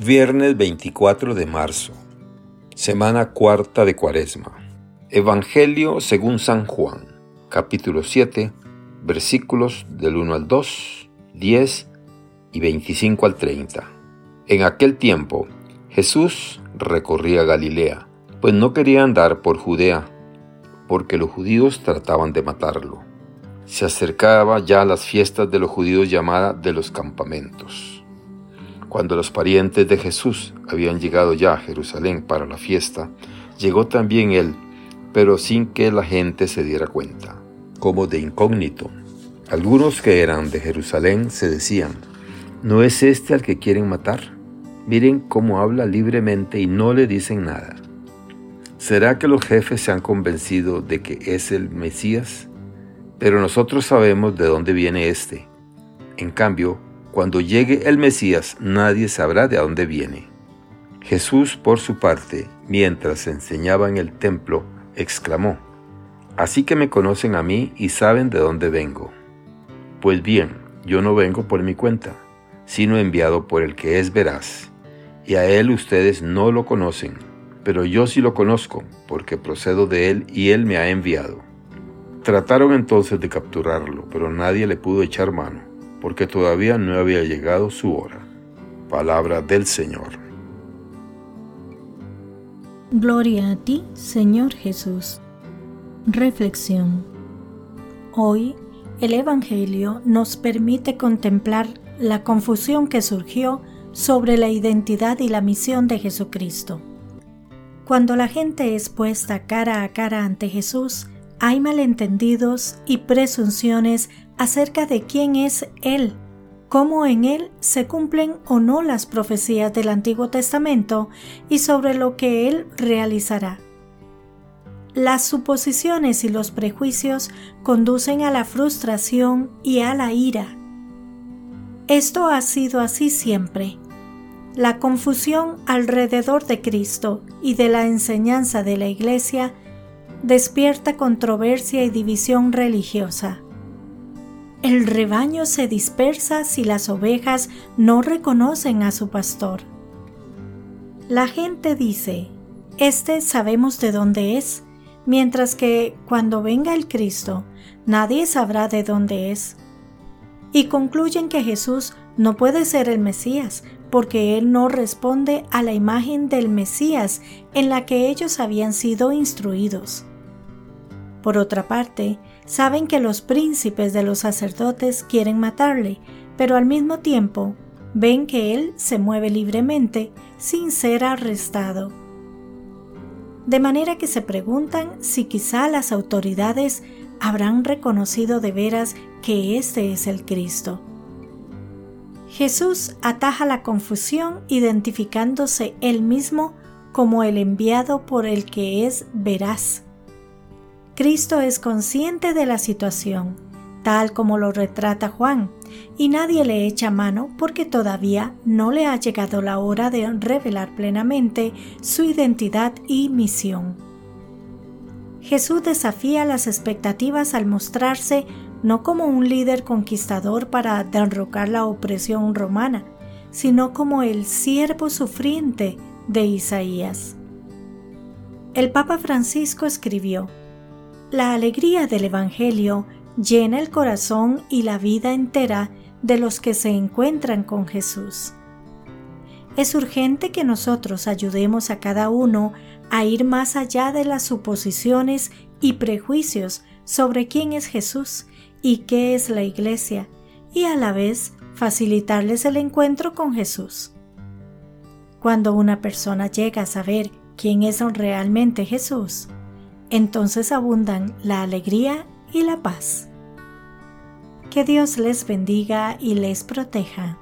Viernes 24 de marzo, semana cuarta de Cuaresma. Evangelio según San Juan, capítulo 7, versículos del 1 al 2, 10 y 25 al 30. En aquel tiempo, Jesús recorría Galilea, pues no quería andar por Judea, porque los judíos trataban de matarlo. Se acercaba ya a las fiestas de los judíos llamada de los campamentos. Cuando los parientes de Jesús habían llegado ya a Jerusalén para la fiesta, llegó también él, pero sin que la gente se diera cuenta, como de incógnito. Algunos que eran de Jerusalén se decían, ¿no es este al que quieren matar? Miren cómo habla libremente y no le dicen nada. ¿Será que los jefes se han convencido de que es el Mesías? Pero nosotros sabemos de dónde viene este. En cambio, cuando llegue el Mesías, nadie sabrá de dónde viene. Jesús, por su parte, mientras enseñaba en el templo, exclamó, Así que me conocen a mí y saben de dónde vengo. Pues bien, yo no vengo por mi cuenta, sino enviado por el que es veraz. Y a él ustedes no lo conocen, pero yo sí lo conozco, porque procedo de él y él me ha enviado. Trataron entonces de capturarlo, pero nadie le pudo echar mano porque todavía no había llegado su hora. Palabra del Señor. Gloria a ti, Señor Jesús. Reflexión. Hoy el Evangelio nos permite contemplar la confusión que surgió sobre la identidad y la misión de Jesucristo. Cuando la gente es puesta cara a cara ante Jesús, hay malentendidos y presunciones acerca de quién es Él, cómo en Él se cumplen o no las profecías del Antiguo Testamento y sobre lo que Él realizará. Las suposiciones y los prejuicios conducen a la frustración y a la ira. Esto ha sido así siempre. La confusión alrededor de Cristo y de la enseñanza de la Iglesia despierta controversia y división religiosa. El rebaño se dispersa si las ovejas no reconocen a su pastor. La gente dice, este sabemos de dónde es, mientras que cuando venga el Cristo, nadie sabrá de dónde es. Y concluyen que Jesús no puede ser el Mesías, porque Él no responde a la imagen del Mesías en la que ellos habían sido instruidos. Por otra parte, saben que los príncipes de los sacerdotes quieren matarle, pero al mismo tiempo ven que él se mueve libremente sin ser arrestado. De manera que se preguntan si quizá las autoridades habrán reconocido de veras que este es el Cristo. Jesús ataja la confusión identificándose él mismo como el enviado por el que es veraz Cristo es consciente de la situación, tal como lo retrata Juan, y nadie le echa mano porque todavía no le ha llegado la hora de revelar plenamente su identidad y misión. Jesús desafía las expectativas al mostrarse no como un líder conquistador para derrocar la opresión romana, sino como el siervo sufriente de Isaías. El Papa Francisco escribió, la alegría del Evangelio llena el corazón y la vida entera de los que se encuentran con Jesús. Es urgente que nosotros ayudemos a cada uno a ir más allá de las suposiciones y prejuicios sobre quién es Jesús y qué es la Iglesia, y a la vez facilitarles el encuentro con Jesús. Cuando una persona llega a saber quién es realmente Jesús, entonces abundan la alegría y la paz. Que Dios les bendiga y les proteja.